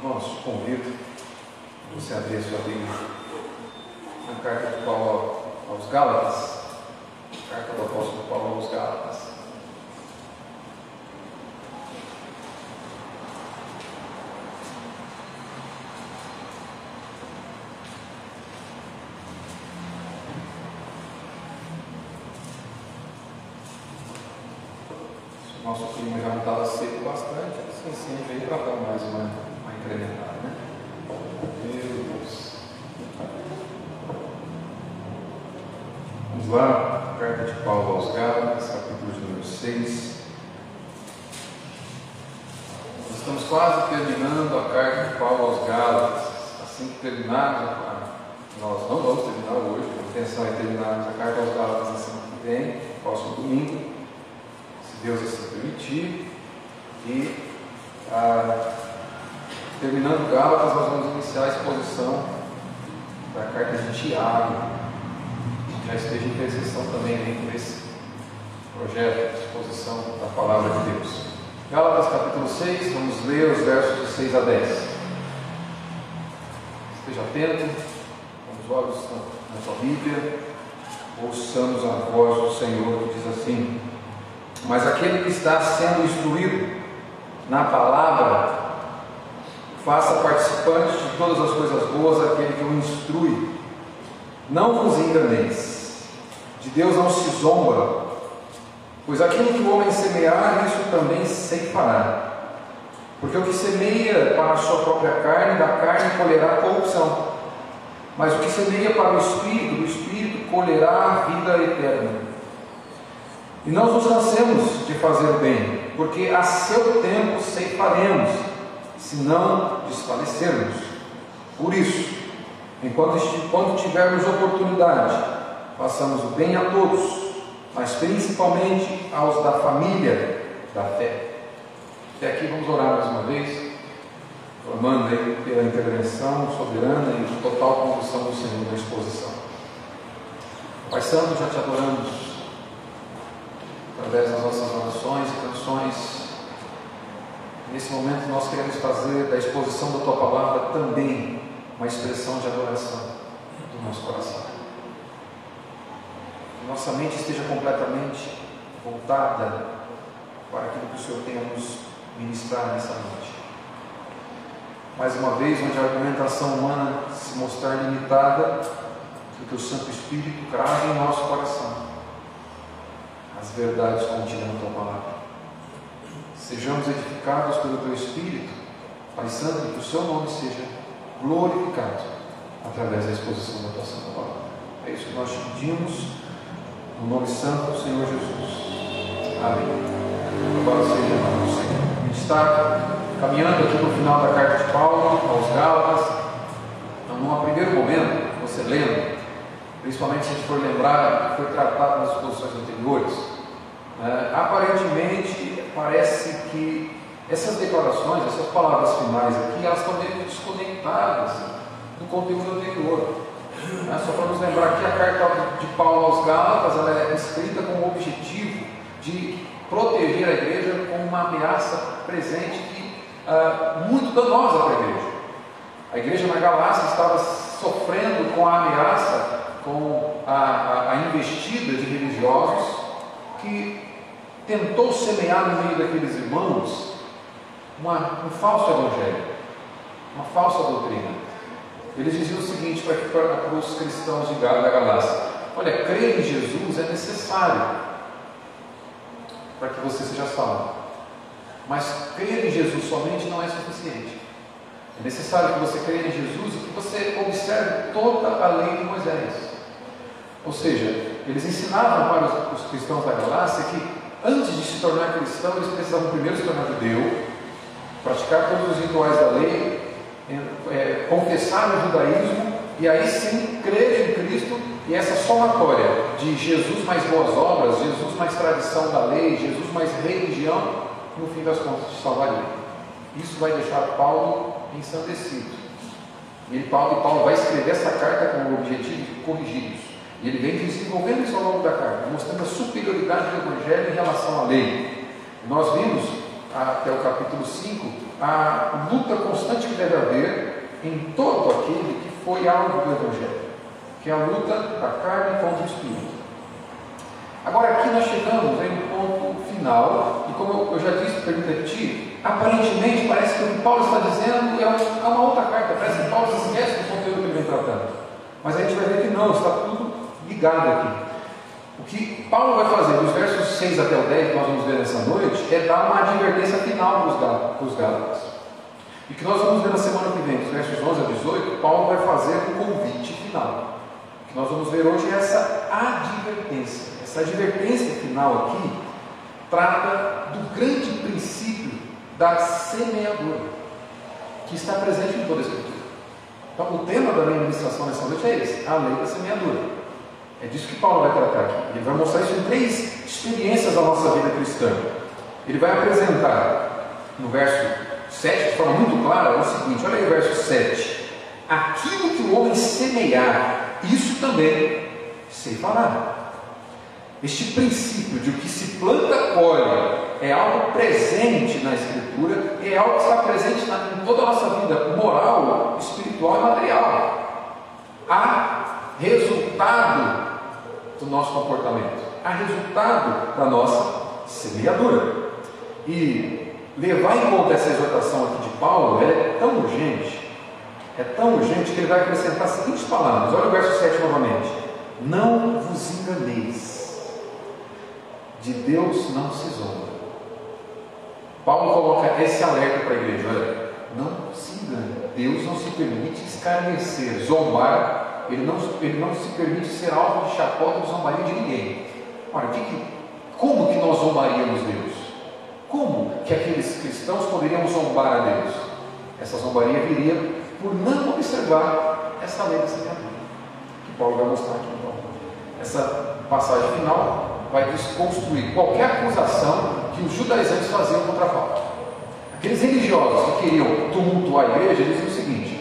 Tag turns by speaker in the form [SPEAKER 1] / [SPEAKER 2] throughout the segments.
[SPEAKER 1] Irmãos, convido você a abrir a sua Bíblia na carta de Paulo aos Gálatas, carta do apóstolo Paulo aos Gálatas. Nosso clima já não estava seco bastante, assim sim veio para dar mais uma, uma incrementada, né? Meu Deus. Vamos lá, carta de Paulo aos Gálatas, capítulo de número 6. Nós estamos quase terminando a carta de Paulo aos Gálatas. Assim que terminarmos, nós não vamos terminar hoje, a intenção é terminarmos a carta aos Gálatas na semana que vem, próximo domingo. Deus assim permitir. E ah, terminando Gálatas, nós vamos iniciar a exposição da carta de Tiago. Já esteja em intercessão também dentro desse projeto de exposição da palavra de Deus. Gálatas capítulo 6, vamos ler os versos de 6 a 10. Esteja atento, com os olhos na sua Bíblia, ouçamos a voz do Senhor que diz assim. Mas aquele que está sendo instruído na palavra, faça participante de todas as coisas boas aquele que o instrui. Não vos enganeis, de Deus não se zomba, pois aquilo que o homem semear, isso também ceifará. Porque o que semeia para a sua própria carne, da carne colherá corrupção. Mas o que semeia para o Espírito, do Espírito colherá a vida eterna. E não nos cansemos de fazer o bem, porque a seu tempo ceifaremos, se não desfalecermos. Por isso, enquanto tivermos oportunidade, façamos o bem a todos, mas principalmente aos da família da fé. Até aqui vamos orar mais uma vez, formando aí pela intervenção soberana e total condução do Senhor na exposição. Pai Santo, já te adoramos através das nossas orações e canções. Nesse momento nós queremos fazer da exposição da Tua palavra também uma expressão de adoração do nosso coração. Nossa mente esteja completamente voltada para aquilo que o Senhor tem a nos ministrar nessa noite. Mais uma vez, onde a argumentação humana se mostrar limitada, que o Teu Santo Espírito crave em nosso coração as verdades contidas na tua palavra. Sejamos edificados pelo teu Espírito, Pai Santo, que o seu nome seja glorificado através da exposição da tua Santa Palavra. É isso que nós te pedimos, no nome santo do Senhor Jesus. Amém. Agora seja o Senhor. A gente está caminhando aqui no final da carta de Paulo aos Gálatas. Então, num primeiro momento, você lendo, principalmente se a gente for lembrar que foi tratado nas exposições anteriores, é, aparentemente parece que essas declarações, essas palavras finais aqui, elas estão meio desconectadas do conteúdo anterior. É, só para nos lembrar que a carta de Paulo aos Gálatas ela é escrita com o objetivo de proteger a igreja com uma ameaça presente que uh, muito danosa para a igreja. A igreja na Galácia estava sofrendo com a ameaça com a, a, a investida de religiosos que tentou semear no meio daqueles irmãos uma, um falso evangelho, uma falsa doutrina. Eles diziam o seguinte para, para os cristãos de da Galácia: Olha, crer em Jesus é necessário para que você seja salvo, mas crer em Jesus somente não é suficiente. É necessário que você creia em Jesus e que você observe toda a lei de Moisés. Ou seja, eles ensinavam para os, os cristãos da Galácia que antes de se tornar cristão, eles precisavam primeiro se tornar judeu, praticar todos os rituais da lei, é, confessar o judaísmo e aí sim crer em Cristo e essa somatória de Jesus mais boas obras, Jesus mais tradição da lei, Jesus mais religião, no fim das contas te salvaria. Isso vai deixar Paulo ensandecido. E Paulo, Paulo vai escrever essa carta com o objetivo de corrigir isso. E ele vem desenvolvendo isso ao longo da carta, mostrando a superioridade do Evangelho em relação à lei. Nós vimos até o capítulo 5, a luta constante que deve haver em todo aquele que foi alvo do Evangelho, que é a luta da carne contra o Espírito. Agora aqui nós chegamos em um ponto final, e como eu já disse, pergunta repetir, aparentemente parece que o que Paulo está dizendo é uma outra carta, parece que Paulo esquece do conteúdo que ele vem tratando. Mas a gente vai ver que não, está tudo ligado aqui. O que Paulo vai fazer dos versos 6 até o 10, que nós vamos ver nessa noite, é dar uma advertência final para os Gálatas. E que nós vamos ver na semana que vem, dos versos 11 a 18, Paulo vai fazer um convite final. O que nós vamos ver hoje é essa advertência. Essa advertência final aqui trata do grande princípio da semeadura, que está presente em toda a Escritura. Então, o tema da minha ministração nessa noite é esse: a lei da semeadura. É disso que Paulo vai tratar aqui. Ele vai mostrar isso em três experiências da nossa vida cristã. Ele vai apresentar no verso 7, de forma muito clara, é o seguinte: olha aí o verso 7. Aquilo que o homem semear, isso também se fará. Este princípio de o que se planta colhe é algo presente na Escritura, é algo que está presente na, em toda a nossa vida moral, espiritual e material. Há resultado do nosso comportamento, a resultado da nossa semeadura. E levar em conta essa exortação aqui de Paulo é tão urgente, é tão urgente que ele vai acrescentar as seguintes palavras. Olha o verso 7 novamente. Não vos enganeis, de Deus não se zomba. Paulo coloca esse alerta para a igreja: olha, não se engane, Deus não se permite escarnecer, zombar ele não, ele não se permite ser alvo de chacota ou zombaria de ninguém. Ora, que, como que nós zombaríamos Deus? Como que aqueles cristãos poderiam zombar a Deus? Essa zombaria viria por não observar essa lei da semeadura, que Paulo vai mostrar aqui então. Essa passagem final vai desconstruir qualquer acusação que os judaizantes faziam contra Paulo. Aqueles religiosos que queriam tumultuar a igreja diziam o seguinte: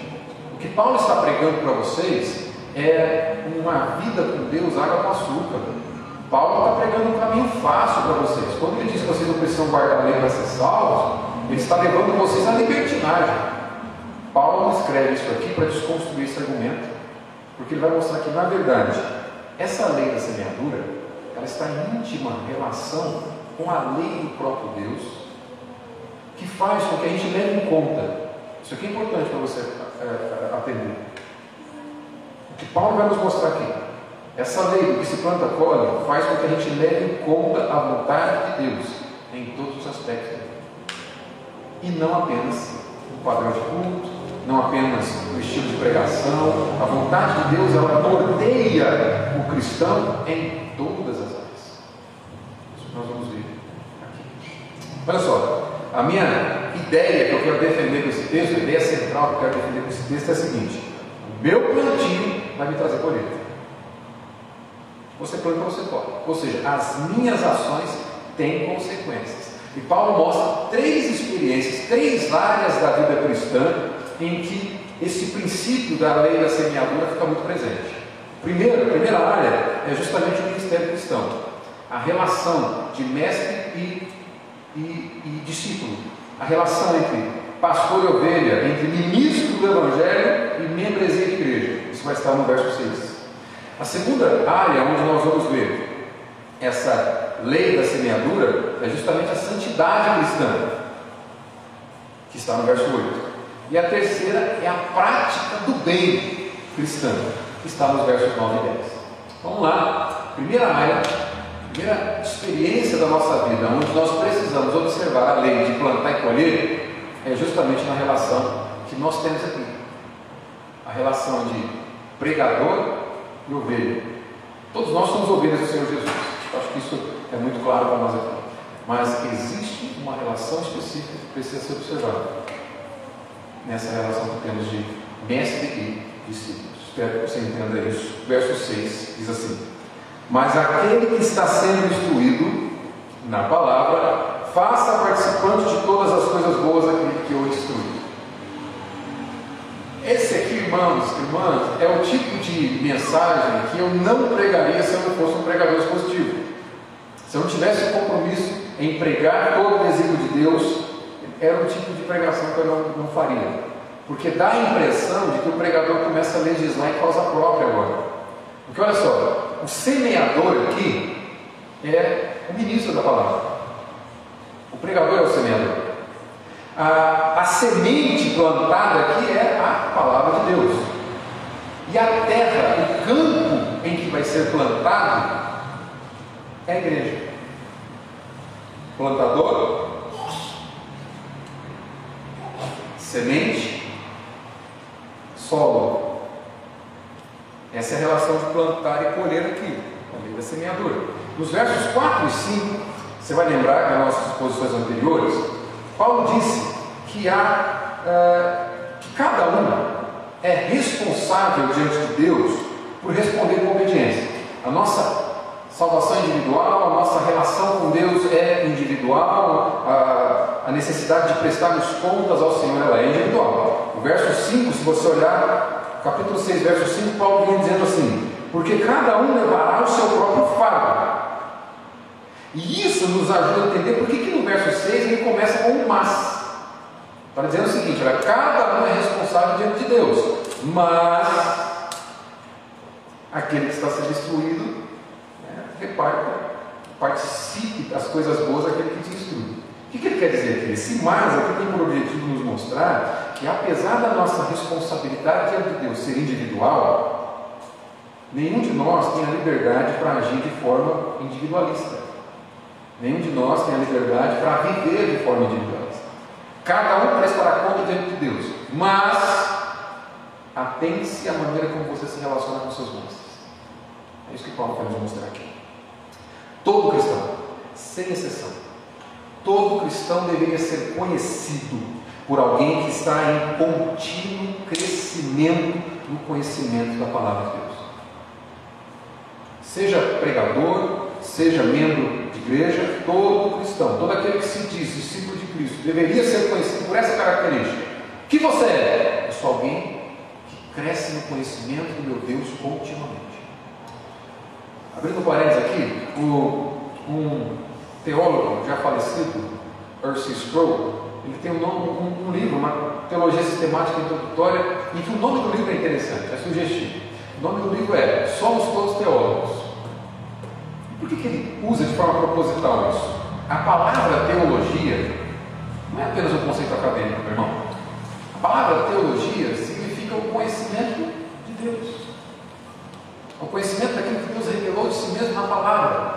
[SPEAKER 1] o que Paulo está pregando para vocês é uma vida com Deus água com açúcar. Paulo está pregando um caminho fácil para vocês. Quando ele diz que vocês não precisam guardar a lei para ser salvos, ele está levando vocês à libertinagem. Paulo escreve isso aqui para desconstruir esse argumento, porque ele vai mostrar que, na verdade, essa lei da semeadura, ela está em íntima relação com a lei do próprio Deus, que faz com que a gente leve em conta. Isso aqui é importante para você é, atender que Paulo vai nos mostrar aqui. Essa lei que se planta colhe faz com que a gente leve em conta a vontade de Deus em todos os aspectos. E não apenas o padrão de culto, não apenas o estilo de pregação. A vontade de Deus ela norteia o cristão em todas as áreas. Isso nós vamos ver aqui. Olha só, a minha ideia que eu quero defender com esse texto, a ideia central que eu quero defender com esse texto é a seguinte: o meu plantio vai me trazer colheita. Você planta, você pode. Ou seja, as minhas ações têm consequências. E Paulo mostra três experiências, três áreas da vida cristã em que esse princípio da lei da semeadura fica muito presente. Primeiro, a primeira área é justamente o ministério cristão, a relação de mestre e, e, e discípulo, a relação entre pastor e ovelha, entre ministro do evangelho e membresia de igreja. Vai estar no verso 6. A segunda área onde nós vamos ver essa lei da semeadura é justamente a santidade cristã, que está no verso 8. E a terceira é a prática do bem cristã, que está nos versos 9 e 10. Vamos lá, primeira área, primeira experiência da nossa vida, onde nós precisamos observar a lei de plantar e colher, é justamente na relação que nós temos aqui. A relação de pregador e ovelha. Todos nós somos ovelhas do Senhor Jesus. Acho que isso é muito claro para nós aqui. Mas existe uma relação específica que precisa ser observada. Nessa relação que temos de mestre e discípulo. Espero que você entenda isso. Verso 6 diz assim: Mas aquele que está sendo instruído na palavra, faça participante de todas as coisas boas aquele que o instrui. Irmãos, irmãs, é o tipo de mensagem que eu não pregaria se eu não fosse um pregador expositivo. Se eu não tivesse o compromisso em pregar todo o desígnio de Deus era o tipo de pregação que eu não, não faria. Porque dá a impressão de que o pregador começa a legislar em causa própria agora. Porque olha só, o semeador aqui é o ministro da palavra. O pregador é o semeador. A, a semente plantada aqui é a palavra de Deus. E a terra, o campo em que vai ser plantado, é a igreja. Plantador, semente, solo. Essa é a relação de plantar e colher aqui, a lei da semeadura. Nos versos 4 e 5, você vai lembrar das nossas exposições anteriores, Paulo disse que há uh, que cada um é responsável diante de Deus por responder com obediência. A nossa salvação individual, a nossa relação com Deus é individual, a, a necessidade de prestarmos contas ao Senhor ela é individual. O verso 5, se você olhar, capítulo 6, verso 5, Paulo vem dizendo assim: Porque cada um levará o seu próprio fardo. E isso nos ajuda a entender por que, que no verso 6 ele começa com um mas. Está dizendo o seguinte: olha, cada um é responsável diante de Deus, mas aquele que está sendo instruído reparta, participe das coisas boas daquele que te instrui. O que, que ele quer dizer aqui? Esse mais aqui tem por objetivo nos mostrar que, apesar da nossa responsabilidade diante de Deus ser individual, nenhum de nós tem a liberdade para agir de forma individualista. Nenhum de nós tem a liberdade para viver de forma individualista. Cada um prestará conta diante de Deus, mas atente-se à maneira como você se relaciona com seus mestres. É isso que Paulo quer nos mostrar aqui. Todo cristão, sem exceção, todo cristão deveria ser conhecido por alguém que está em contínuo crescimento no conhecimento da palavra de Deus. Seja pregador, seja membro todo cristão, todo aquele que se diz discípulo de Cristo, deveria ser conhecido por essa característica. Que você é? Eu sou alguém que cresce no conhecimento do meu Deus continuamente. Abrindo parênteses aqui, um teólogo já falecido, Percy Sproul, ele tem um, nome, um, um, livro, uma teologia sistemática introdutória, em que o nome do livro é interessante, é sugestivo. O nome do livro é Somos Todos Teólogos. Por que, que ele usa de forma proposital isso? A palavra teologia não é apenas um conceito acadêmico, meu irmão. A palavra teologia significa o conhecimento de Deus o conhecimento daquilo que Deus revelou de si mesmo na palavra.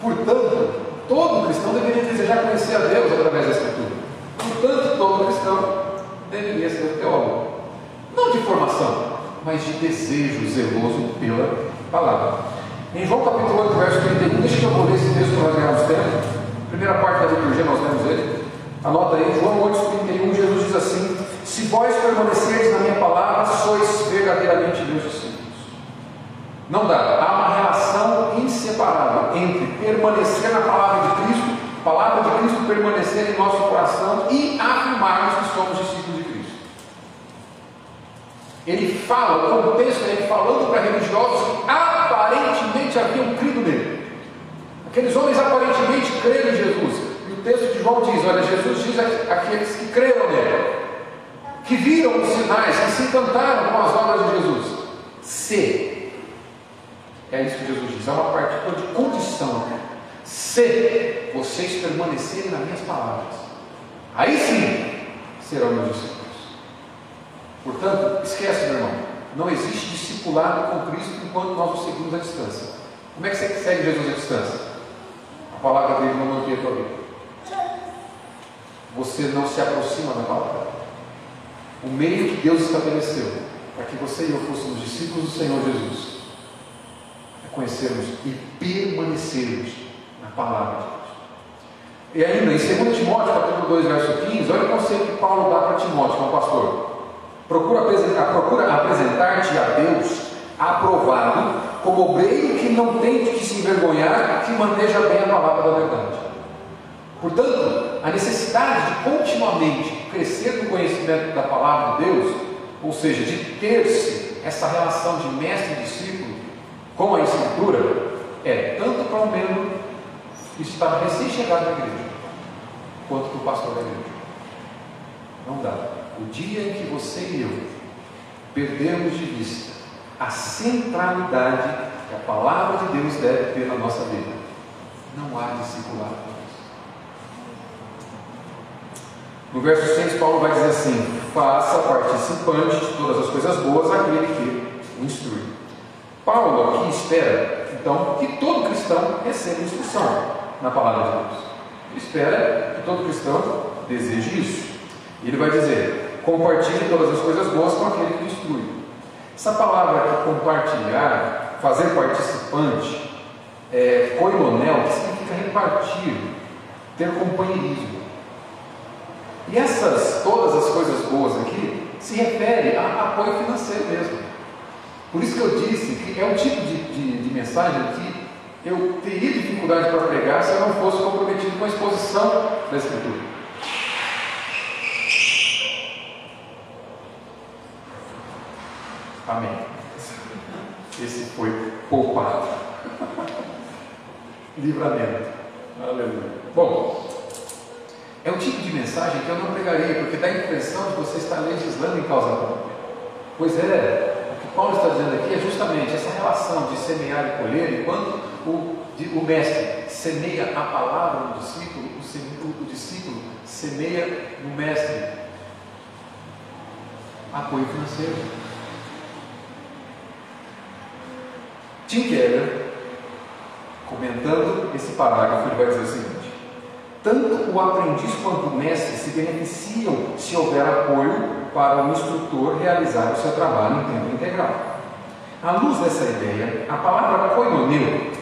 [SPEAKER 1] Portanto, todo cristão deveria desejar conhecer a Deus através da Escritura. Portanto, todo cristão deveria ser teólogo. Não de formação, mas de desejo zeloso pela palavra. Em João capítulo 8, verso 31, deixa eu ler esse texto para nós ganharmos tempo. Primeira parte da liturgia nós temos ele. Anota aí, João 8, 31, Jesus diz assim: Se vós permanecerdes na minha palavra, sois verdadeiramente meus discípulos não dá. Há uma relação inseparável entre permanecer na palavra de Cristo, palavra de Cristo permanecer em nosso coração e afirmarmos que somos discípulos. Ele fala, o contexto é ele falando para religiosos que aparentemente haviam crido nele. Aqueles homens aparentemente creram em Jesus. E o texto de João diz: Olha, Jesus diz aqueles que creram nele, que viram os sinais, que se encantaram com as obras de Jesus. Se é isso que Jesus diz, é uma partícula de condição. Se vocês permanecerem nas minhas palavras, aí sim serão meus discípulos. Portanto, esquece, meu irmão, não existe discipulado com Cristo enquanto nós o seguimos à distância. Como é que você segue Jesus à distância? A palavra dele não mantém a tua vida. Você não se aproxima da palavra. O meio que Deus estabeleceu para que você e eu fôssemos discípulos do Senhor Jesus conhecermos e permanecermos na palavra de Deus. E ainda, em 2 Timóteo, capítulo 2, verso 15, olha o conselho que Paulo dá para Timóteo, como pastor. Procura procura apresentar-te a Deus aprovado, como obreiro que não tem que se envergonhar, que manteja bem a palavra da verdade. Portanto, a necessidade de continuamente crescer no conhecimento da palavra de Deus, ou seja, de ter-se essa relação de mestre e discípulo, com a Escritura é tanto para o membro que está recém-chegado na igreja, quanto para o pastor da igreja. Não dá. O dia em que você e eu perdermos de vista a centralidade que a palavra de Deus deve ter na nossa vida, não há discipulado. No verso 6, Paulo vai dizer assim: faça participante de todas as coisas boas aquele que o instrui. Paulo aqui espera, então, que todo cristão receba instrução na palavra de Deus. Ele espera que todo cristão deseje isso. E ele vai dizer: compartilhe todas as coisas boas com aquele que o instrui. Essa palavra aqui, compartilhar, fazer participante, é koilonel, que significa repartir, ter companheirismo. E essas, todas as coisas boas aqui, se refere a apoio financeiro mesmo. Por isso que eu disse que é um tipo de, de, de mensagem que eu teria dificuldade para pregar se eu não fosse comprometido com a exposição da Escritura. Amém. Esse foi poupado. Livramento. Aleluia. Bom, é o tipo de mensagem que eu não pregaria, porque dá a impressão de você estar legislando em causa própria. Pois é, o que Paulo está dizendo aqui é justamente essa relação de semear e colher, enquanto o, o mestre semeia a palavra no discípulo, o, o discípulo semeia no mestre apoio financeiro. Tim Keller, comentando esse parágrafo, ele vai dizer o seguinte: tanto o aprendiz quanto o mestre se beneficiam se houver apoio para o instrutor realizar o seu trabalho em tempo integral. À luz dessa ideia, a palavra koinoneu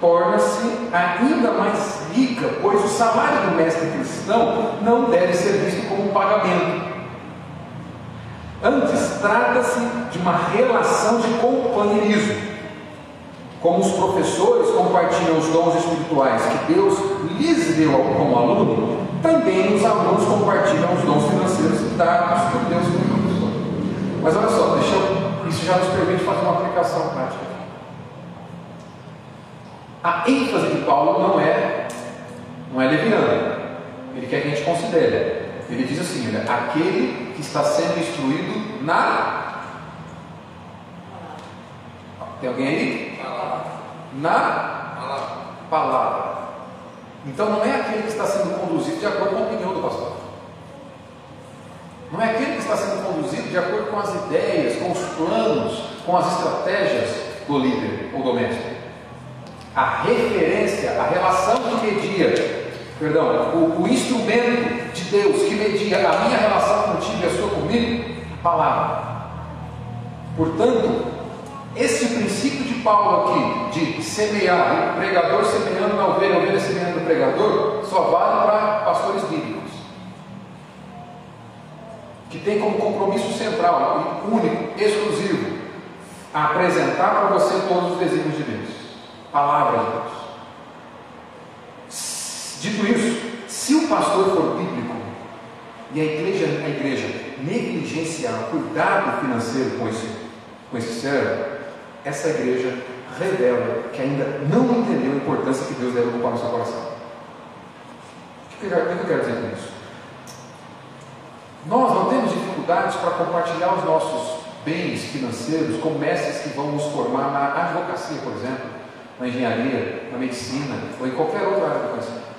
[SPEAKER 1] torna-se ainda mais rica, pois o salário do mestre cristão não deve ser visto como pagamento. Antes, trata-se de uma relação de companheirismo como os professores compartilham os dons espirituais que Deus lhes deu como aluno, também os alunos compartilham os dons financeiros dados por Deus como professor. Mas olha só, deixa eu, isso já nos permite fazer uma aplicação prática. A ênfase de Paulo não é, não é leviana. Ele quer que a gente considere. Ele diz assim: olha, aquele que está sendo instruído na. Tem alguém aí? Na palavra. Então não é aquele que está sendo conduzido de acordo com a opinião do pastor. Não é aquele que está sendo conduzido de acordo com as ideias, com os planos, com as estratégias do líder ou do mestre. A referência, a relação que media, perdão, o, o instrumento de Deus que media a minha relação contigo e a sua comigo, a palavra. Portanto, esse princípio Paulo aqui, de semear, o pregador semeando na ovelha, a ovelha semeando no pregador, só vale para pastores bíblicos. Que tem como compromisso central, único, exclusivo, apresentar para você todos os desígnios de Deus. Palavra de Deus. Dito isso, se o pastor for bíblico e a igreja, a igreja negligenciar o cuidado financeiro com esse, com esse servo, essa igreja revela que ainda não entendeu a importância que Deus deve ocupar no seu coração. O que eu quero dizer com isso? Nós não temos dificuldades para compartilhar os nossos bens financeiros com mestres que vão nos formar na advocacia, por exemplo, na engenharia, na medicina ou em qualquer outra área do conhecimento.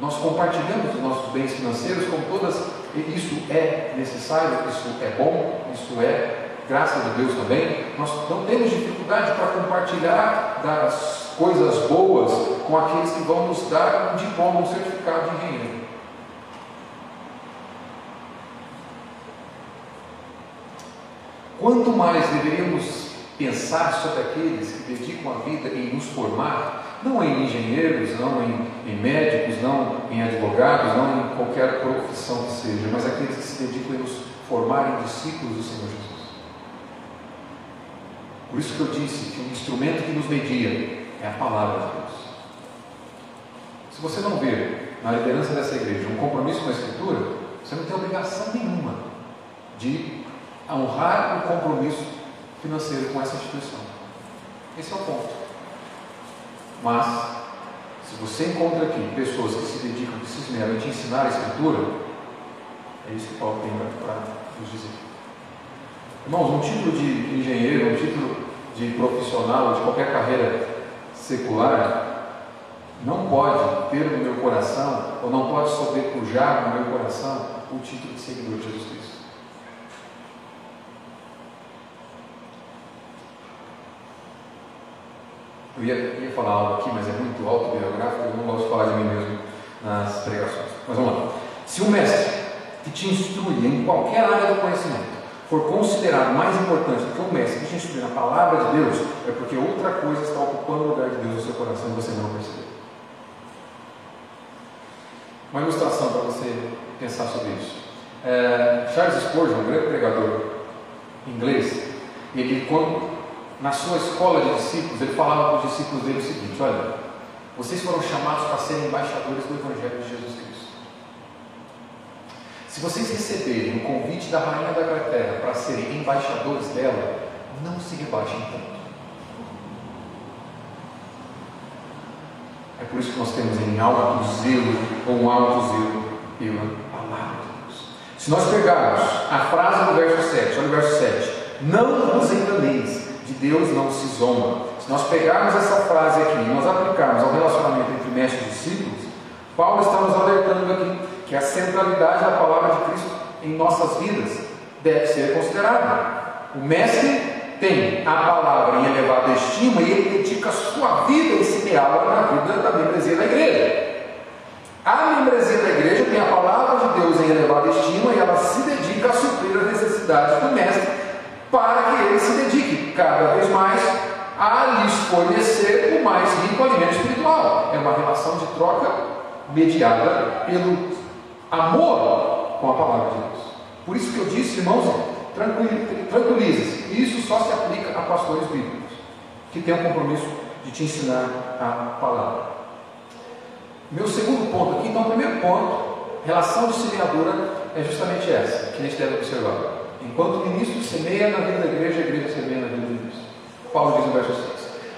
[SPEAKER 1] Nós compartilhamos os nossos bens financeiros com todas. Isso é necessário, isso é bom, isso é graças a Deus também, nós não temos dificuldade para compartilhar das coisas boas com aqueles que vão nos dar um diploma, um certificado de engenheiro. Quanto mais deveríamos pensar sobre aqueles que dedicam a vida em nos formar, não em engenheiros, não em, em médicos, não em advogados, não em qualquer profissão que seja, mas aqueles que se dedicam em nos formar em discípulos do Senhor Jesus. Por isso que eu disse que o instrumento que nos media é a palavra de Deus. Se você não vê na liderança dessa igreja um compromisso com a Escritura, você não tem obrigação nenhuma de honrar o compromisso financeiro com essa instituição. Esse é o ponto. Mas, se você encontra aqui pessoas que se dedicam, que se esmeram em te ensinar a Escritura, É isso que Paulo tem para nos dizer. Irmãos, um título de engenheiro, um título de profissional, de qualquer carreira secular, não pode ter no meu coração, ou não pode sobrepujar no meu coração, o título de seguidor de Jesus Cristo. Eu ia, ia falar algo aqui, mas é muito autobiográfico, eu não gosto de falar de mim mesmo nas pregações. Mas vamos lá. Se o mestre que te instrui em qualquer área do conhecimento for considerado mais importante do que o mestre que te instrui na palavra de Deus, é porque outra coisa está ocupando o lugar de Deus no seu coração e você não percebeu. Uma ilustração para você pensar sobre isso. É, Charles Spurgeon, um grande pregador inglês, ele quando na sua escola de discípulos, ele falava para os discípulos dele o seguinte: olha, vocês foram chamados para serem embaixadores do Evangelho de Jesus Cristo. Se vocês receberem o convite da rainha da Inglaterra para serem embaixadores dela, não se rebaixem tanto. É por isso que nós temos em alto zelo, ou um alto zelo pela palavra de Deus. Se nós pegarmos a frase do verso 7, olha o verso 7, não vos enganeis, de Deus não se zomba. Se nós pegarmos essa frase aqui e nós aplicarmos ao relacionamento entre mestre e discípulos, Paulo está nos alertando aqui que a centralidade da palavra de Cristo em nossas vidas deve ser considerada. O mestre tem a palavra em elevada estima e ele dedica a sua vida em semeá-la na vida da membresia da igreja. A membresia da igreja tem a palavra de Deus em elevada estima e ela se dedica a suprir as necessidades do mestre para que ele se dedique cada vez mais a lhes fornecer o mais rico alimento espiritual. É uma relação de troca mediada pelo amor com a palavra de Deus. Por isso que eu disse, irmãos, tranquilize-se. Isso só se aplica a pastores bíblicos, que têm o compromisso de te ensinar a palavra. Meu segundo ponto aqui, então, primeiro ponto, relação de semeadura, é justamente essa, que a gente deve observar. Enquanto o ministro semeia na vida da igreja, a igreja semeia na vida do ministro. Paulo diz no verso 6.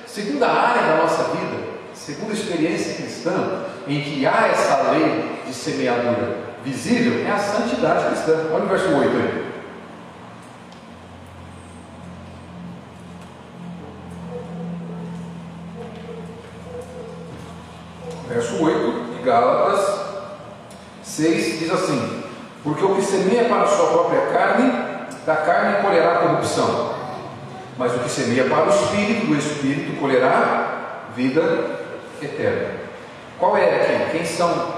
[SPEAKER 1] Segunda área da nossa vida, segunda experiência cristã, em que há essa lei de semeadura visível, é a santidade cristã. Olha o verso 8 aí. Verso 8 de Gálatas 6 diz assim: Porque o que semeia para a sua própria carne, da carne colherá corrupção, mas o que semeia para o espírito, do espírito colherá vida eterna. Qual é aqui? Quem são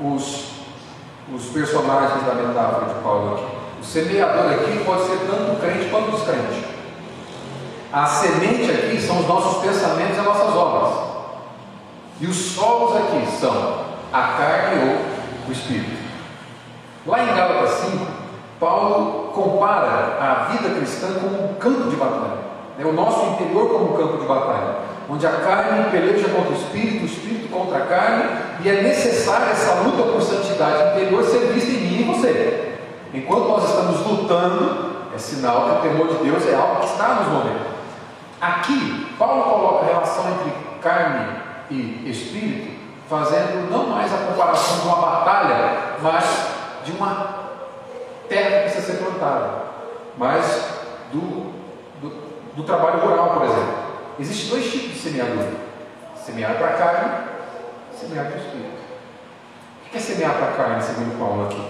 [SPEAKER 1] os, os personagens da metáfora de Paulo aqui? O semeador aqui pode ser tanto crente quanto descrente. A semente aqui são os nossos pensamentos e as nossas obras. E os solos aqui são a carne ou o espírito. Lá em Gálatas 5, Paulo compara a vida cristã como um campo de batalha, né? o nosso interior como um campo de batalha, onde a carne peleja contra o espírito, o espírito contra a carne, e é necessária essa luta por santidade interior ser vista em mim e você. Enquanto nós estamos lutando, é sinal que o temor de Deus é algo que está nos movendo. Aqui, Paulo coloca a relação entre carne e espírito, fazendo não mais a comparação de uma batalha, mas de uma terra que precisa ser plantada, mas do, do, do trabalho rural, por exemplo. Existem dois tipos de semeadura: semear para a carne, semear para o espírito. O que é semear para a carne, segundo Paulo aqui?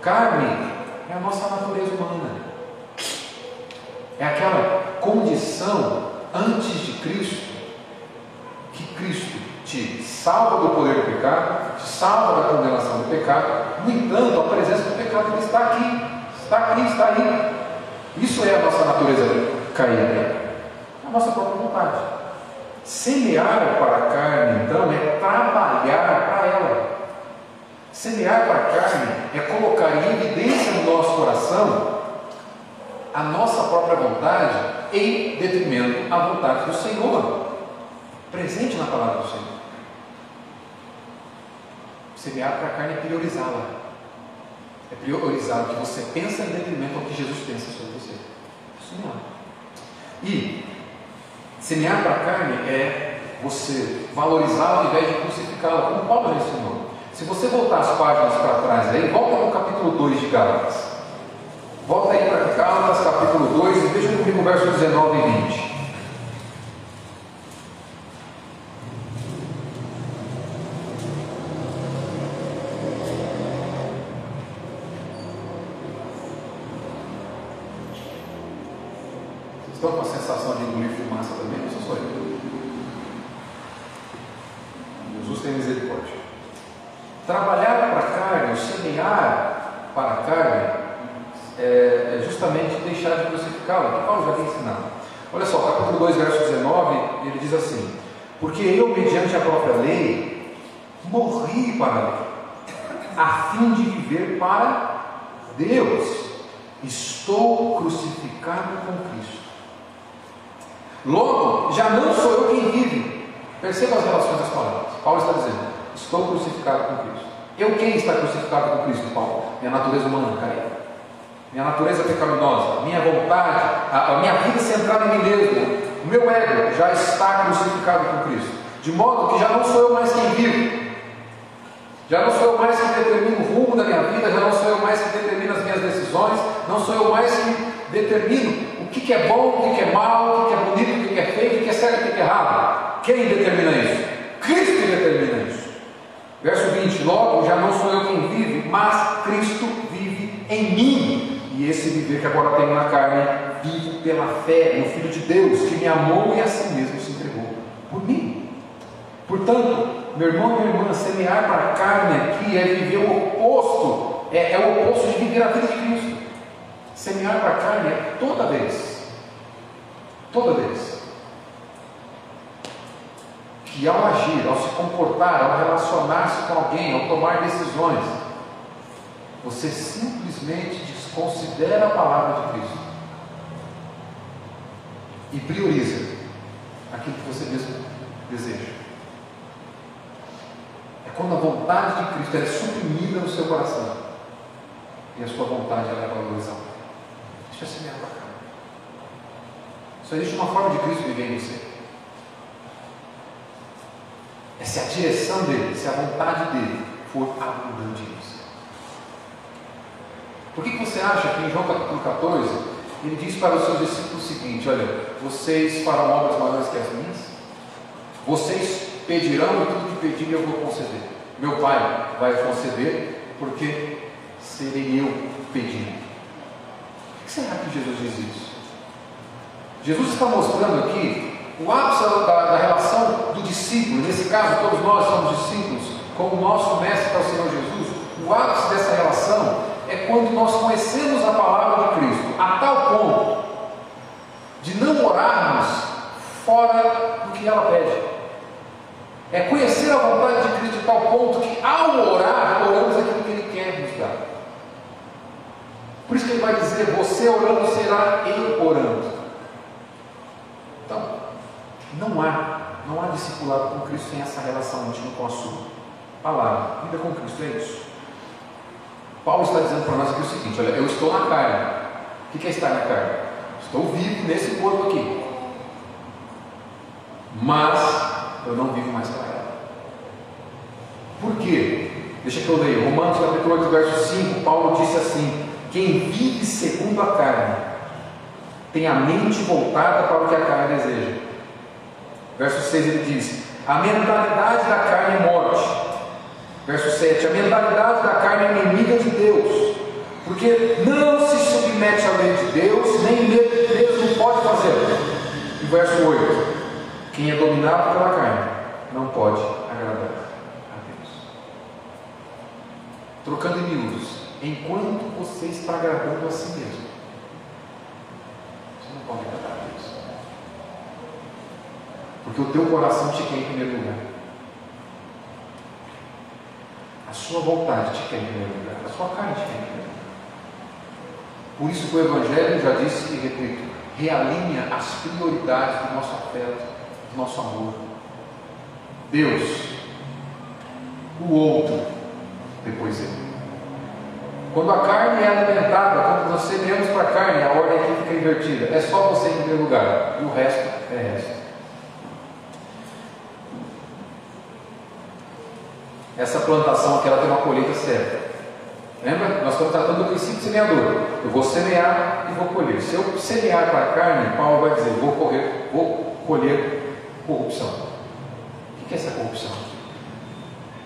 [SPEAKER 1] Carne é a nossa natureza humana, é aquela condição antes de Cristo que Cristo te salva do poder do pecado, te salva da condenação do pecado. No entanto, a presença do pecado está aqui, está aqui, está aí. Isso é a nossa natureza caída, a nossa própria vontade. Semear para a carne, então, é trabalhar para ela. Semear para a carne é colocar em evidência no nosso coração a nossa própria vontade em detrimento à vontade do Senhor, presente na palavra do Senhor. Semear para a carne é priorizá-la. É priorizar o que você pensa em detrimento ao que Jesus pensa sobre você. Semear. E semear para a carne é você valorizá-la ao invés de crucificá-la, como Paulo já ensinou. Se você voltar as páginas para trás aí, volta no capítulo 2 de Gálatas. Volta aí para Gálatas, capítulo 2, e veja comigo o verso 19 e 20. Vocês estão com a sensação de engolir fumaça também? Não sou só eu. Jesus tem misericórdia. Trabalhar para a carne, ou semear para a carne, é, é justamente deixar de crucificá-la, que Paulo já tem ensinado. Olha só, capítulo 2, verso 19, ele diz assim: Porque eu, mediante a própria lei, morri para a lei, a fim de viver para Deus. Estou crucificado com Cristo. Logo, já não sou eu quem vive. Perceba as relações das palavras. Paulo está dizendo: Estou crucificado com Cristo. Eu quem está crucificado com Cristo, Paulo? Minha natureza humana caída minha natureza pecaminosa, minha vontade, a, a minha vida centrada em mim mesmo, o meu ego já está crucificado com Cristo. De modo que já não sou eu mais quem vive, já não sou eu mais quem determina o rumo da minha vida, já não sou eu mais quem determina as minhas decisões, não sou eu mais quem determino o que, que é bom, o que, que é mal, o que, que é bonito, o que, que é feio, o que, que é certo, o que, que é errado. Quem determina isso? Cristo determina isso. Verso 20: Logo, já não sou eu quem vive, mas Cristo vive em mim. E esse viver que agora tenho na carne, vivo pela fé no Filho de Deus, que me amou e a si mesmo se entregou por mim. Portanto, meu irmão e minha irmã, semear para a carne aqui é viver o oposto, é, é o oposto de viver a vida de Cristo. Semear para a carne é toda vez, toda vez, que ao agir, ao se comportar, ao relacionar-se com alguém, ao tomar decisões, você simplesmente desconsidera a palavra de Cristo e prioriza aquilo que você mesmo deseja. É quando a vontade de Cristo é suprimida no seu coração e a sua vontade é valorizada. Deixa semear para cá. Só existe uma forma de Cristo viver em você. É se a direção dele, se a vontade dele for abundante em você. Por que, que você acha que em João capítulo 14 ele diz para os seus discípulos o seguinte: Olha, vocês farão obras maiores que as minhas? Vocês pedirão e tudo que pedirem eu vou conceder. Meu Pai vai conceder, porque serei eu pedindo. Por que será que Jesus diz isso? Jesus está mostrando aqui o ápice da, da relação do discípulo, nesse caso todos nós somos discípulos, como o nosso mestre para o Senhor Jesus. O ápice dessa relação é quando nós conhecemos a palavra de Cristo a tal ponto de não orarmos fora do que ela pede. É conhecer a vontade de Cristo de tal ponto que ao orar, oramos aquilo que Ele quer nos dar. Por isso que ele vai dizer, você orando será eu orando. Então, não há, não há discipulado com Cristo sem essa relação íntima com a sua palavra. Vida com Cristo é isso. Paulo está dizendo para nós aqui o seguinte: olha, eu estou na carne. O que é estar na carne? Estou vivo nesse corpo aqui. Mas eu não vivo mais para ela. Por quê? Deixa que eu leia. Romanos capítulo 8, verso 5, Paulo disse assim: Quem vive segundo a carne tem a mente voltada para o que a carne deseja. Verso 6 ele diz: A mentalidade da carne é morte Verso 7: A mentalidade da carne é inimiga de Deus, porque não submete de Deus, nem mesmo pode fazer. E verso 8: Quem é dominado pela carne não pode agradar a Deus. Trocando em miúdos, enquanto você está agradando a si mesmo, você não pode agradar a Deus. Porque o teu coração te quer em primeiro lugar. A sua vontade te quer em primeiro lugar, a sua carne te quer em primeiro lugar. Por isso que o Evangelho, já disse e repito, realinha as prioridades do nosso afeto, do nosso amor. Deus, o outro, depois ele. Quando a carne é alimentada, quando nós semeamos para a carne, a ordem aqui fica invertida. É só você em primeiro lugar, e o resto é resto. Essa plantação aqui princípio semeador. Eu vou semear e vou colher. Se eu semear para a carne, Paulo vai dizer, vou, correr, vou colher corrupção. O que é essa corrupção?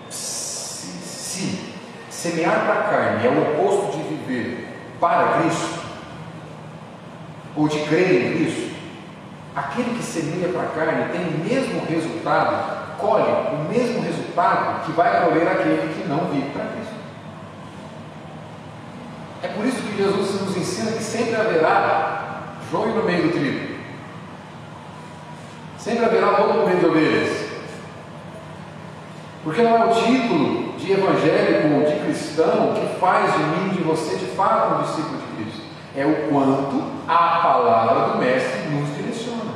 [SPEAKER 1] Se, se semear para a carne é o oposto de viver para Cristo, ou de crer em Cristo, aquele que semeia para a carne tem o mesmo resultado, colhe o mesmo resultado que vai colher aquele que não vive para Cristo. É por isso que Jesus nos ensina que sempre haverá joio no meio do trigo. Sempre haverá lobo no meio de ovelhas. Porque não é o título de evangélico ou de cristão que faz de mim, de você, de fato, um discípulo de Cristo. É o quanto a palavra do Mestre nos direciona.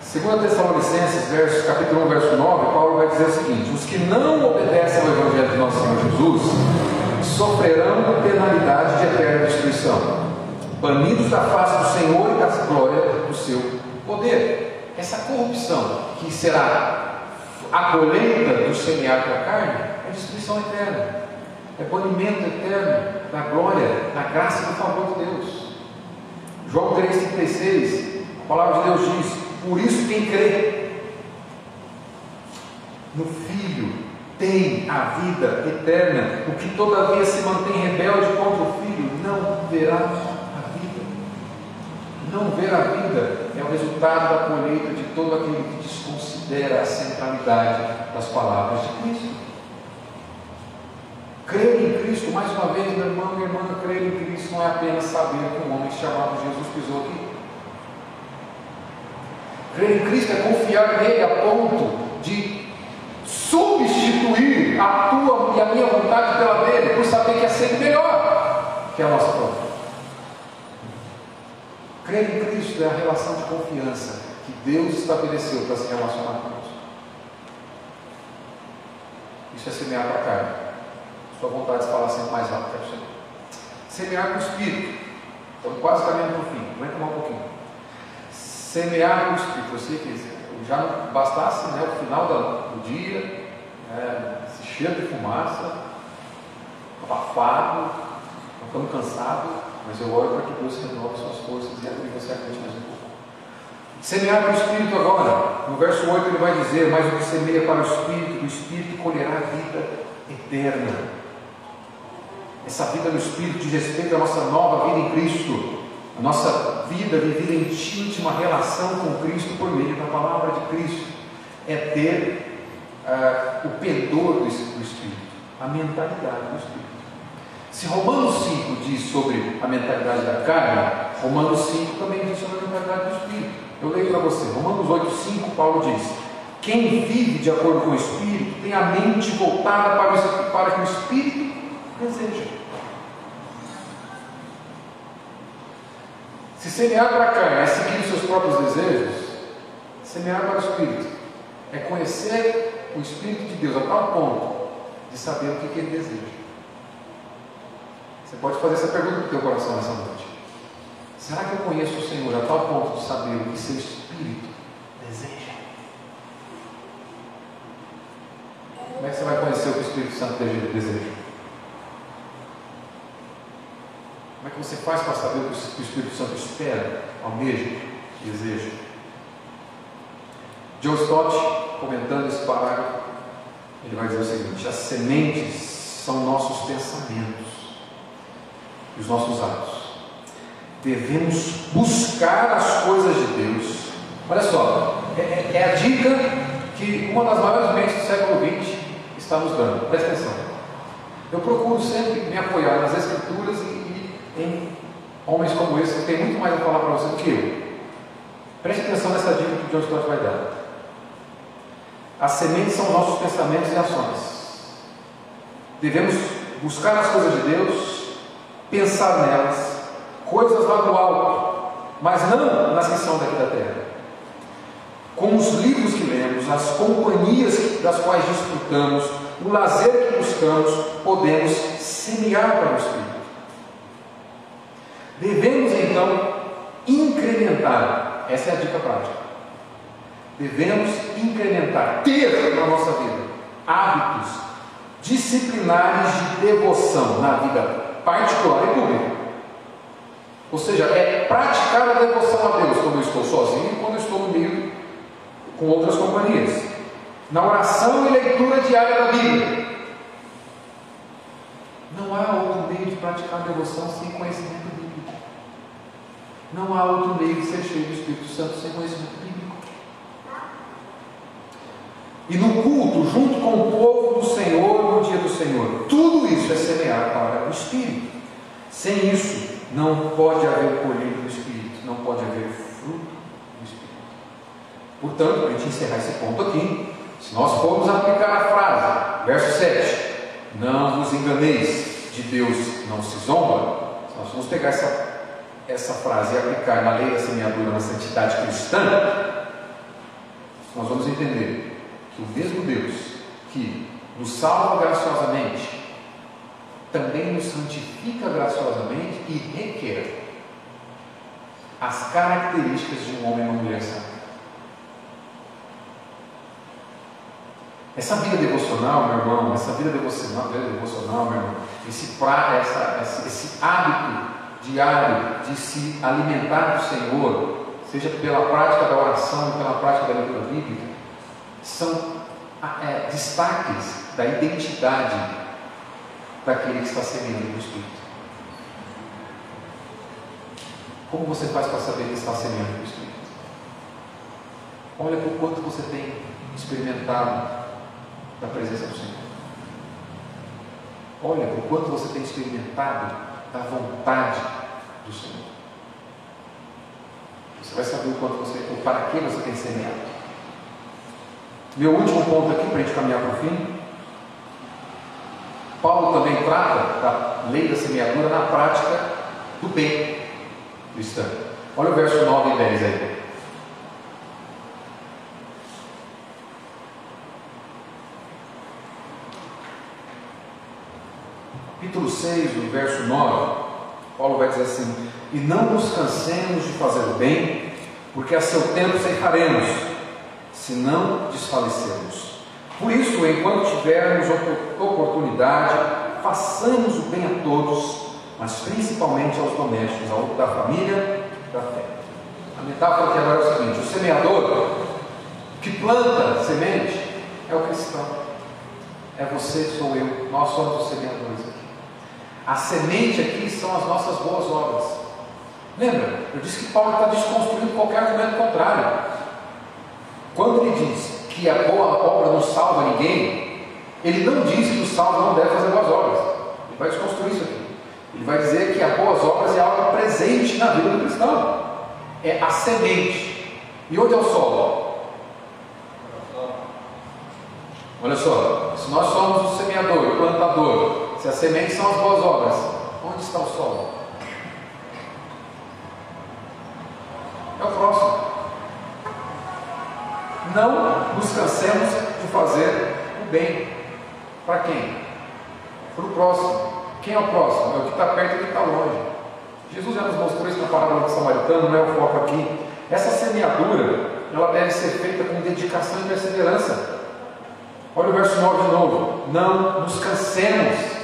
[SPEAKER 1] Segundo Tessalonicenses, verso, capítulo 1, verso 9, Paulo vai dizer o seguinte: os que não obedecem ao Evangelho de nosso Senhor Jesus sofrerão penalidade de eterna destruição, banidos da face do Senhor e da glória do seu poder. Essa corrupção que será a colheita do semear da carne é destruição eterna, é banimento eterno da glória, da graça e do favor de Deus. João 3,36, a palavra de Deus diz: Por isso quem crê no Filho tem a vida eterna. O que todavia se mantém rebelde contra o Filho não verá a vida. Não ver a vida é o resultado da colheita de todo aquele que desconsidera a centralidade das palavras de Cristo. Crer em Cristo, mais uma vez, meu irmão, minha irmã, crer em Cristo não é apenas saber que um homem chamado Jesus pisou aqui. Crer em Cristo é confiar nele a ponto de substituir a tua e a minha vontade pela dele, por saber que é sempre melhor que a nossa própria. Crer em Cristo é a relação de confiança que Deus estabeleceu para se relacionar conosco. Isso é semear para a carne. Sua vontade de falar sempre mais rápido que Senhor. Semear com o Espírito. Estamos quase caminhando para o fim. Aguenta mais um pouquinho. Semear com o Espírito. Eu sei que já não bastasse né, o final do dia, é, esse cheiro de fumaça, abafado, ficando cansado, mas eu oro para que Deus renove suas forças e abre você acredite mais um pouco. Semear para o Espírito agora, no verso 8 ele vai dizer, mas o que semeia para o Espírito, o Espírito colherá a vida eterna. Essa vida no Espírito diz respeito à nossa nova vida em Cristo, a nossa vida vivida em íntima relação com Cristo por meio da palavra de Cristo. É ter uh, o pendor do Espírito, a mentalidade do Espírito. Se Romanos 5 diz sobre a mentalidade da carne, Romanos 5 também diz sobre a mentalidade do Espírito. Eu leio para você, Romanos 8, 5, Paulo diz: Quem vive de acordo com o Espírito tem a mente voltada para o, para que o Espírito deseja. Se semear para a carne é seguir os seus próprios desejos, semear para o Espírito é conhecer o Espírito de Deus a tal ponto de saber o que, que ele deseja. Você pode fazer essa pergunta no teu coração nessa noite. Será que eu conheço o Senhor a tal ponto de saber o que seu Espírito deseja? Como é que você vai conhecer o que o Espírito Santo deseja? Como é que você faz para saber o que o Espírito Santo espera, almeja, deseja? John Stott, comentando esse parágrafo, ele vai dizer o seguinte: as sementes são nossos pensamentos e os nossos atos. Devemos buscar as coisas de Deus. Olha só, é, é, é a dica que uma das maiores mentes do século XX está nos dando. Presta atenção. Eu procuro sempre me apoiar nas Escrituras e em homens como esse que tem muito mais a falar para você do que eu. Preste atenção nessa dica que o John Stott vai dar. As sementes são nossos pensamentos e ações. Devemos buscar as coisas de Deus, pensar nelas, coisas lá do alto, mas não nas que são daqui da terra. Com os livros que lemos, as companhias das quais desfrutamos, o lazer que buscamos, podemos semear para o Espírito. Devemos então incrementar, essa é a dica prática. Devemos incrementar, ter na nossa vida hábitos disciplinares de devoção na vida particular e pública. Ou seja, é praticar a devoção a Deus quando eu estou sozinho e quando eu estou no meio com outras companhias. Na oração e leitura diária da Bíblia. Não há outro meio de praticar a devoção sem conhecimento bíblico. Não há outro meio de ser cheio do Espírito Santo sem conhecimento bíblico. E no culto, junto com o povo do Senhor, no dia do Senhor. Tudo isso é semear para o Espírito. Sem isso, não pode haver colheita do Espírito, não pode haver fruto do Espírito. Portanto, para a gente encerrar esse ponto aqui, se nós formos aplicar a frase, verso 7, não vos enganeis, de Deus não se zomba, se nós vamos pegar essa, essa frase e aplicar na lei da semeadura na santidade cristã, nós vamos entender o mesmo Deus que nos salva graciosamente, também nos santifica graciosamente e requer as características de um homem e uma mulher santa. Essa vida devocional, meu irmão, essa vida devocional, vida devocional meu irmão, esse, pra, essa, esse, esse hábito diário de se alimentar do Senhor, seja pela prática da oração pela prática da leitura bíblica, são é, destaques da identidade daquele que está semeando no Espírito. Como você faz para saber que está semeando no Espírito? Olha o quanto você tem experimentado da presença do Senhor. Olha o quanto você tem experimentado da vontade do Senhor. Você vai saber o quanto você, ou para que você tem semeado. Meu último ponto aqui, para a gente caminhar para o fim. Paulo também trata da lei da semeadura na prática do bem cristão. Olha o verso 9 e 10 aí. Capítulo 6, no verso 9, Paulo vai dizer assim: E não nos cansemos de fazer o bem, porque a seu tempo ceifaremos se não desfalecermos. Por isso, enquanto tivermos oportunidade, façamos o bem a todos, mas principalmente aos domésticos, ao da família, da fé. A metáfora que agora é o seguinte: o semeador que planta semente é o cristão. É você, sou eu, nós somos os semeadores aqui. A semente aqui são as nossas boas obras. Lembra? Eu disse que Paulo está desconstruindo qualquer argumento contrário. Quando ele diz que a boa obra não salva ninguém, ele não diz que o salvo não deve fazer boas obras. Ele vai desconstruir isso aqui. Ele vai dizer que as boas obras é algo presente na vida do cristão. É a semente. E onde é o solo? Olha só, se nós somos o semeador, o plantador, se as sementes são as boas obras, onde está o solo? É o próximo. Não nos cansemos de fazer o bem. Para quem? Para o próximo. Quem é o próximo? É o que está perto e o que está longe. Jesus já nos mostrou isso na parábola do samaritano, não é o foco aqui. Essa semeadura, ela deve ser feita com dedicação e perseverança. Olha o verso 9 de novo. Não nos cansemos.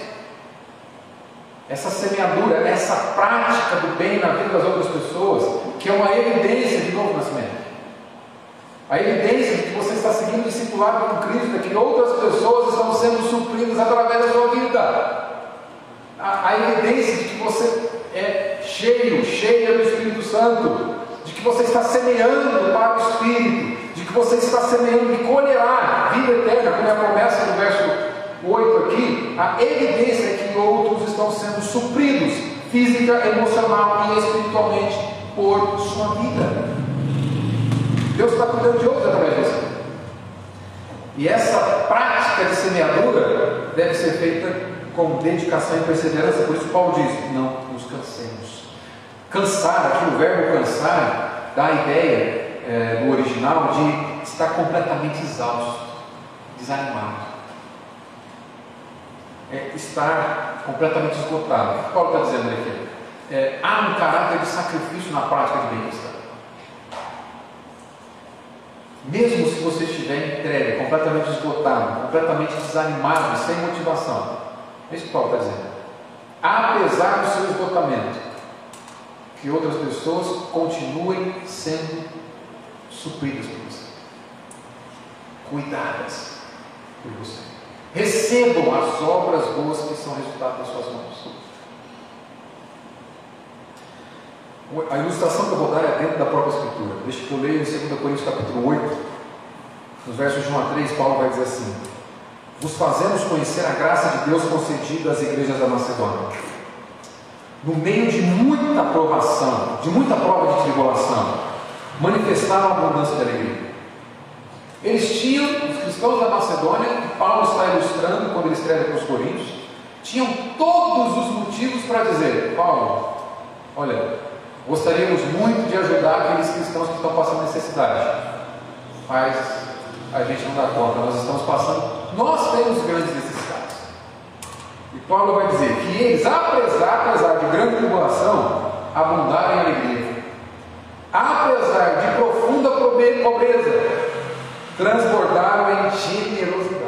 [SPEAKER 1] Essa semeadura, essa prática do bem na vida das outras pessoas, que é uma evidência de novo nascimento. A evidência de que você está seguindo discipulado com Cristo é que outras pessoas estão sendo supridas através da sua vida. A, a evidência de que você é cheio, cheia do Espírito Santo, de que você está semeando para o Espírito, de que você está semeando e colherá vida eterna, como é a promessa do verso 8 aqui, a evidência é que outros estão sendo supridos física, emocional e espiritualmente por sua vida. Deus está cuidando de outros através de você. E essa prática de semeadura deve ser feita com dedicação e perseverança. Por isso Paulo diz: não nos cansemos. Cansar, aqui o verbo cansar, dá a ideia é, no original de estar completamente exausto, desanimado. É estar completamente esgotado. O que Paulo está dizendo aqui? É, há um caráter de sacrifício na prática de bem cristão. Mesmo se você estiver entregue, completamente esgotado, completamente desanimado, sem motivação. É isso que Paulo está dizendo. Apesar do seu esgotamento, que outras pessoas continuem sendo supridas por você, cuidadas por você. Recebam as obras boas que são resultado das suas mãos. A ilustração que eu vou dar é dentro da própria Escritura. Deixa que eu leio em 2 Coríntios capítulo 8, nos versos de 1 a 3, Paulo vai dizer assim: Vos fazemos conhecer a graça de Deus concedida às igrejas da Macedônia. No meio de muita provação, de muita prova de tribulação, manifestaram abundância de alegria. Eles tinham, os cristãos da Macedônia, que Paulo está ilustrando quando ele escreve para os Coríntios, tinham todos os motivos para dizer: Paulo, olha, Gostaríamos muito de ajudar aqueles cristãos que estão passando necessidade, mas a gente não dá conta, nós estamos passando, nós temos grandes necessidades. E Paulo vai dizer que eles, apesar, apesar de grande tribulação, abundaram em alegria, apesar de profunda pobreza, transbordaram em generosidade.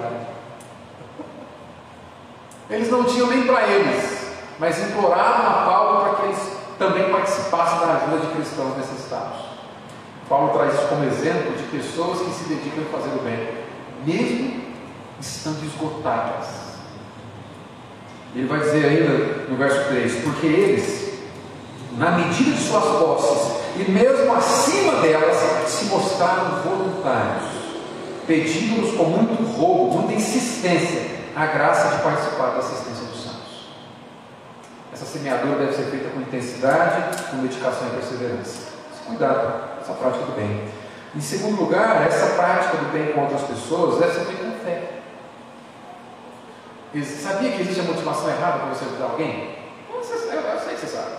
[SPEAKER 1] Eles não tinham nem para eles, mas imploraram a Paulo para que eles também participasse da ajuda de cristãos necessitados. Paulo traz isso como exemplo de pessoas que se dedicam a fazer o bem, mesmo estando esgotadas. Ele vai dizer ainda no verso 3: Porque eles, na medida de suas posses, e mesmo acima delas, se mostraram voluntários, pedindo-nos com muito rogo, muita insistência, a graça de participar da assistência essa semeadura deve ser feita com intensidade, com dedicação e perseverança. Cuidado, essa prática do bem. Em segundo lugar, essa prática do bem com outras pessoas deve ser feita com fé. Sabia que existe a motivação errada para você ajudar alguém? Eu sei que você sabe.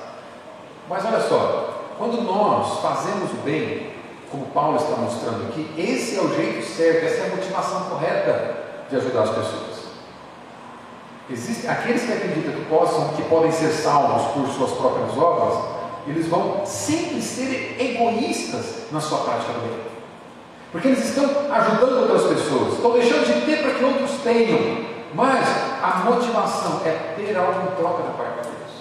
[SPEAKER 1] Mas olha só, quando nós fazemos o bem, como Paulo está mostrando aqui, esse é o jeito certo, essa é a motivação correta de ajudar as pessoas. Existem aqueles que acreditam que possam, que podem ser salvos por suas próprias obras, eles vão sempre ser egoístas na sua prática do bem. Porque eles estão ajudando outras pessoas, estão deixando de ter para que outros tenham. Mas a motivação é ter algo em troca da parte de Deus.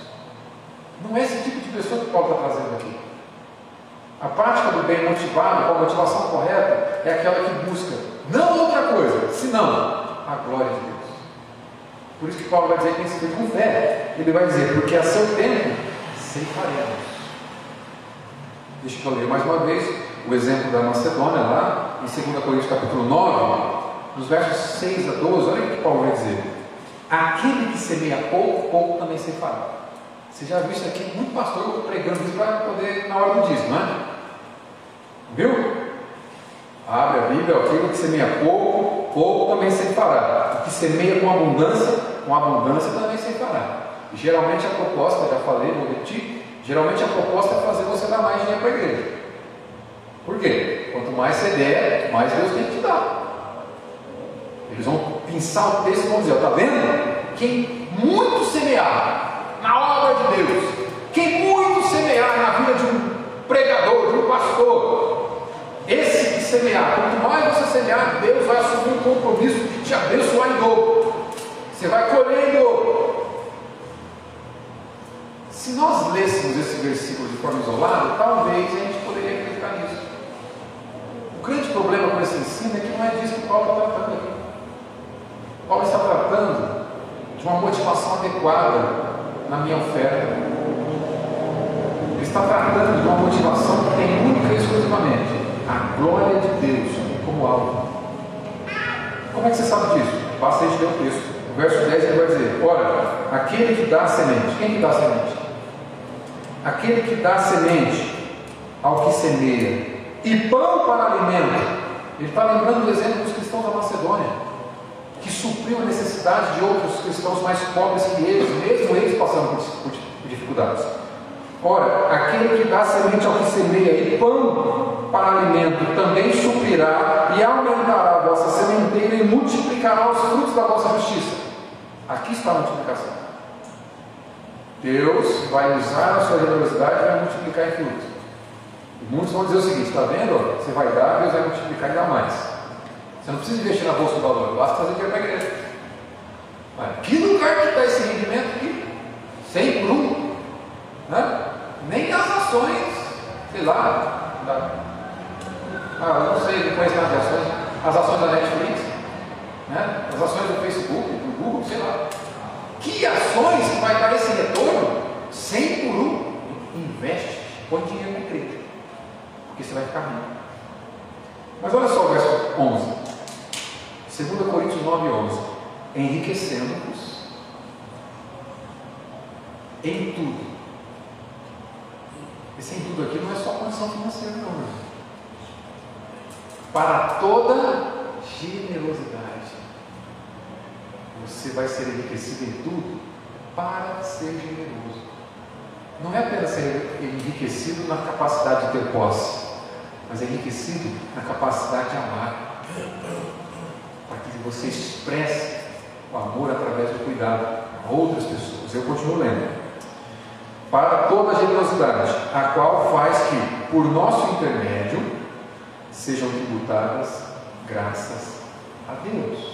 [SPEAKER 1] Não é esse tipo de pessoa que Paulo está trazendo aqui. A prática do bem motivada, com a motivação correta, é aquela que busca não outra coisa, senão a glória de Deus. Por isso que Paulo vai dizer que que ser com fé. Ele vai dizer, porque a seu tempo ceifaremos. Deixa eu ler mais uma vez o exemplo da Macedônia, lá em 2 Coríntios capítulo 9, nos versos 6 a 12, olha o que Paulo vai dizer. Aquele que semeia pouco, pouco também ceifará. Você já viu isso aqui? Muito pastor pregando isso para poder na hora do dízimo, né? Viu? Abre a Bíblia, aquele que semeia pouco, pouco também ceifará. O que semeia com abundância, com abundância também sem parar. Geralmente a proposta, já falei, vou repetir, geralmente a proposta é fazer você dar mais dinheiro para a igreja. Por quê? Quanto mais você der, mais Deus tem que te dar. Eles vão pensar o texto e vão dizer, está vendo? Quem muito semear na obra de Deus, quem muito semear na vida de um pregador, de um pastor, esse que semear, quanto mais você semear, Deus vai assumir um compromisso de te abençoar em dobro. Você vai colhendo. Se nós lêssemos esse versículo de forma isolada, talvez a gente poderia acreditar nisso. O grande problema com esse ensino é que não é disso que Paulo está tratando aqui. Paulo está tratando de uma motivação adequada na minha oferta. Ele está tratando de uma motivação que tem única e exclusivamente a glória de Deus como alvo. Como é que você sabe disso? Basta a gente ler o texto. No verso 10 ele vai dizer: Ora, aquele que dá semente, quem que dá semente? Aquele que dá semente ao que semeia, e pão para alimento. Ele está lembrando o exemplo dos cristãos da Macedônia, que supriu a necessidade de outros cristãos mais pobres que eles, mesmo eles passando por, por dificuldades. Ora, aquele que dá semente ao que semeia e pão para alimento também suprirá e aumentará a vossa sementeira e multiplicará os frutos da vossa justiça. Aqui está a multiplicação. Deus vai usar a sua generosidade e vai multiplicar em frutos. E muitos vão dizer o seguinte: está vendo? Você vai dar, Deus vai multiplicar ainda mais. Você não precisa investir na bolsa do valor, basta fazer dinheiro para a igreja. Mas que lugar que está esse rendimento aqui? 100 por um? Né? Nem as ações, sei lá, da, ah, não sei, não conheço nada de ações, as ações da Netflix, né? as ações do Facebook, Google, sei lá. Que ações que vai dar esse retorno? 100 por um. Investe, põe dinheiro crédito, porque você vai ficar rico. Mas olha só o verso 11. 2 Coríntios 9, 11. Enriquecendo-vos em tudo. Esse em tudo aqui não é só condição financeira, não. Para toda generosidade. Você vai ser enriquecido em tudo para ser generoso. Não é apenas ser enriquecido na capacidade de ter posse, mas é enriquecido na capacidade de amar. Para que você expresse o amor através do cuidado a outras pessoas. Eu continuo lendo para toda generosidade, a qual faz que, por nosso intermédio, sejam tributadas graças a Deus.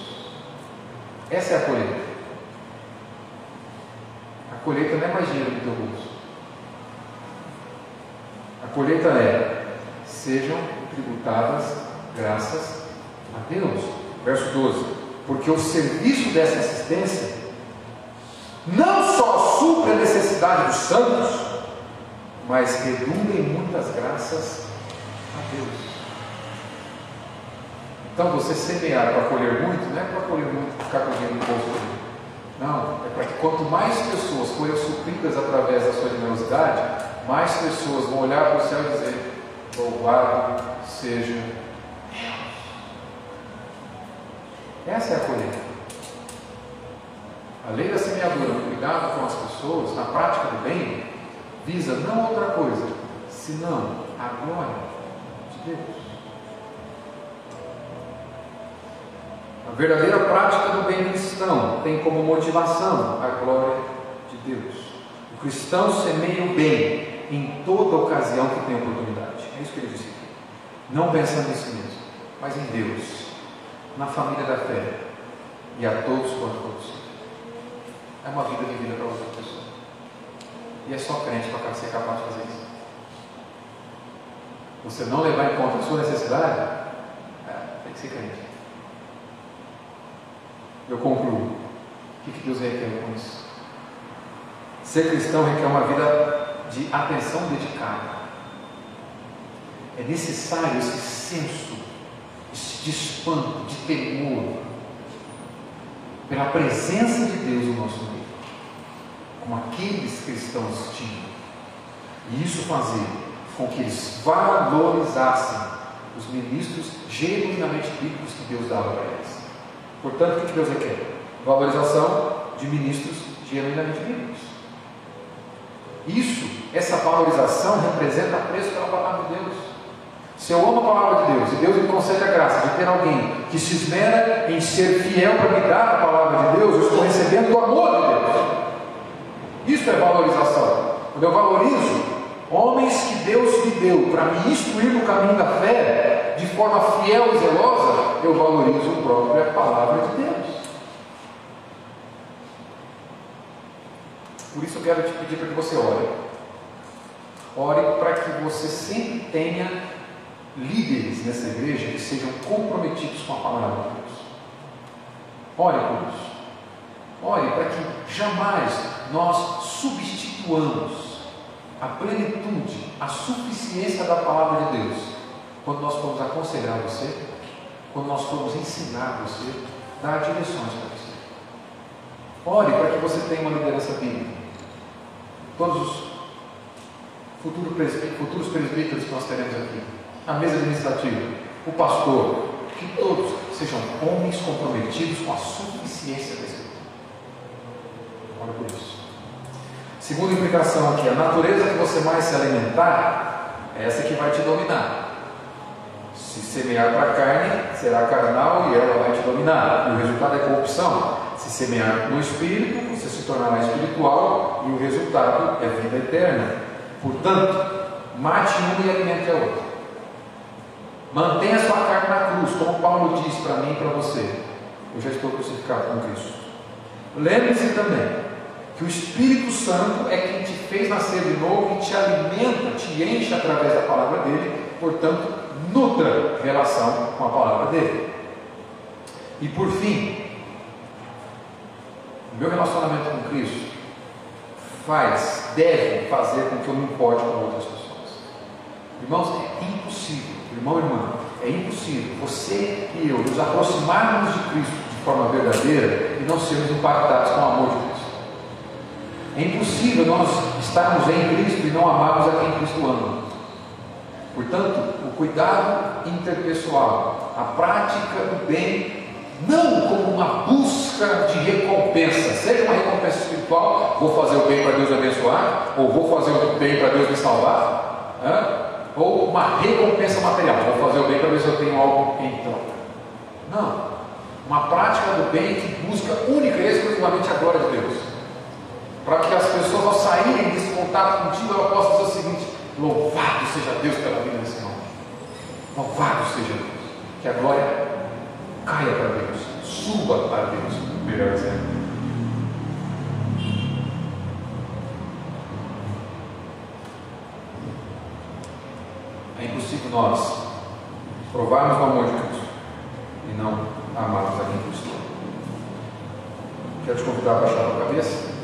[SPEAKER 1] Essa é a colheita. A colheita não é mais dinheiro do teu bolso. A colheita é: sejam tributadas graças a Deus. Verso 12: Porque o serviço dessa assistência não só supre a necessidade dos santos, mas redunda em muitas graças a Deus. Então você semear para colher muito, não é para colher muito ficar com dinheiro no bolso. Não, é para que quanto mais pessoas forem supridas através da sua generosidade, mais pessoas vão olhar para o céu e dizer: Louvado seja Deus. Essa é a colheita. A lei da semeadura, o cuidado com as pessoas, na prática do bem, visa não outra coisa, senão a glória de Deus. Verdadeira prática do bem cristão tem como motivação a glória de Deus. O cristão semeia o bem em toda ocasião que tem oportunidade. É isso que ele disse aqui. Não pensando em si mesmo, mas em Deus, na família da fé e a todos quanto todos é uma vida vivida para outra pessoa. E é só crente para ser capaz de fazer isso. Você não levar em conta a sua necessidade, é, tem que ser crente. Eu concluo. O que Deus requer com isso? Ser cristão requer uma vida de atenção dedicada. É necessário esse senso de espanto, de temor, pela presença de Deus no nosso meio, como aqueles cristãos tinham. E isso fazia com que eles valorizassem os ministros genuinamente bíblicos que Deus dava para eles. Portanto, o que Deus requer? Valorização de ministros genuinamente bíblicos. Isso, essa valorização representa preço pela palavra de Deus. Se eu amo a palavra de Deus e Deus me concede a graça de ter alguém que se esmera em ser fiel para me dar a palavra de Deus, eu estou recebendo o amor de Deus. Isso é valorização. Quando eu valorizo homens que Deus me deu para me instruir no caminho da fé, de forma fiel e zelosa, eu valorizo a própria palavra de Deus. Por isso eu quero te pedir para que você ore. Ore para que você sempre tenha líderes nessa igreja que sejam comprometidos com a palavra de Deus. Ore por isso. Ore para que jamais nós substituamos a plenitude, a suficiência da palavra de Deus quando nós formos aconselhar você, quando nós formos ensinar você, dar direções para você. Ore para que você tenha uma liderança bíblica. Todos os futuros presbíteros que nós teremos aqui, a mesa administrativa, o pastor, que todos sejam homens comprometidos com a suficiência da Escritura. Olha por isso. Segunda implicação aqui, a natureza que você mais se alimentar, é essa que vai te dominar. Se semear para a carne, será carnal e ela vai te dominar. E o resultado é corrupção. Se semear no espírito, você se tornará espiritual e o resultado é vida eterna. Portanto, Mate um e alimente a outra. Mantenha sua carne na cruz, como Paulo diz para mim e para você. Eu já estou crucificado com Cristo. Lembre-se também que o Espírito Santo é quem te fez nascer de novo e te alimenta, te enche através da palavra dele, portanto, nutra relação com a palavra dele. E por fim, o meu relacionamento com Cristo faz, deve fazer com que eu me importe com outras pessoas. Irmãos, é impossível, irmão e irmã, é impossível você e eu nos aproximarmos de Cristo de forma verdadeira e não sermos impactados com o amor de Cristo. É impossível nós estarmos em Cristo e não amarmos a quem Cristo ama. Portanto, o cuidado interpessoal, a prática do bem não como uma busca de recompensa, seja uma recompensa espiritual, vou fazer o bem para Deus abençoar, ou vou fazer o bem para Deus me salvar, ou uma recompensa material, vou fazer o bem para ver se eu tenho algo em troca. Não, uma prática do bem que busca única e exclusivamente a glória de Deus, para que as pessoas ao saírem desse contato contigo, elas possam dizer o seguinte: louvado seja Deus pela vida desse homem, louvado seja Deus, que a glória caia para Deus, suba para Deus, melhor dizendo. É impossível nós provarmos o amor de Cristo e não amarmos a quem Cristo. Quero te convidar a baixar a cabeça.